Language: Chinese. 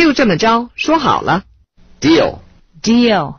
就这么着说好了 deal deal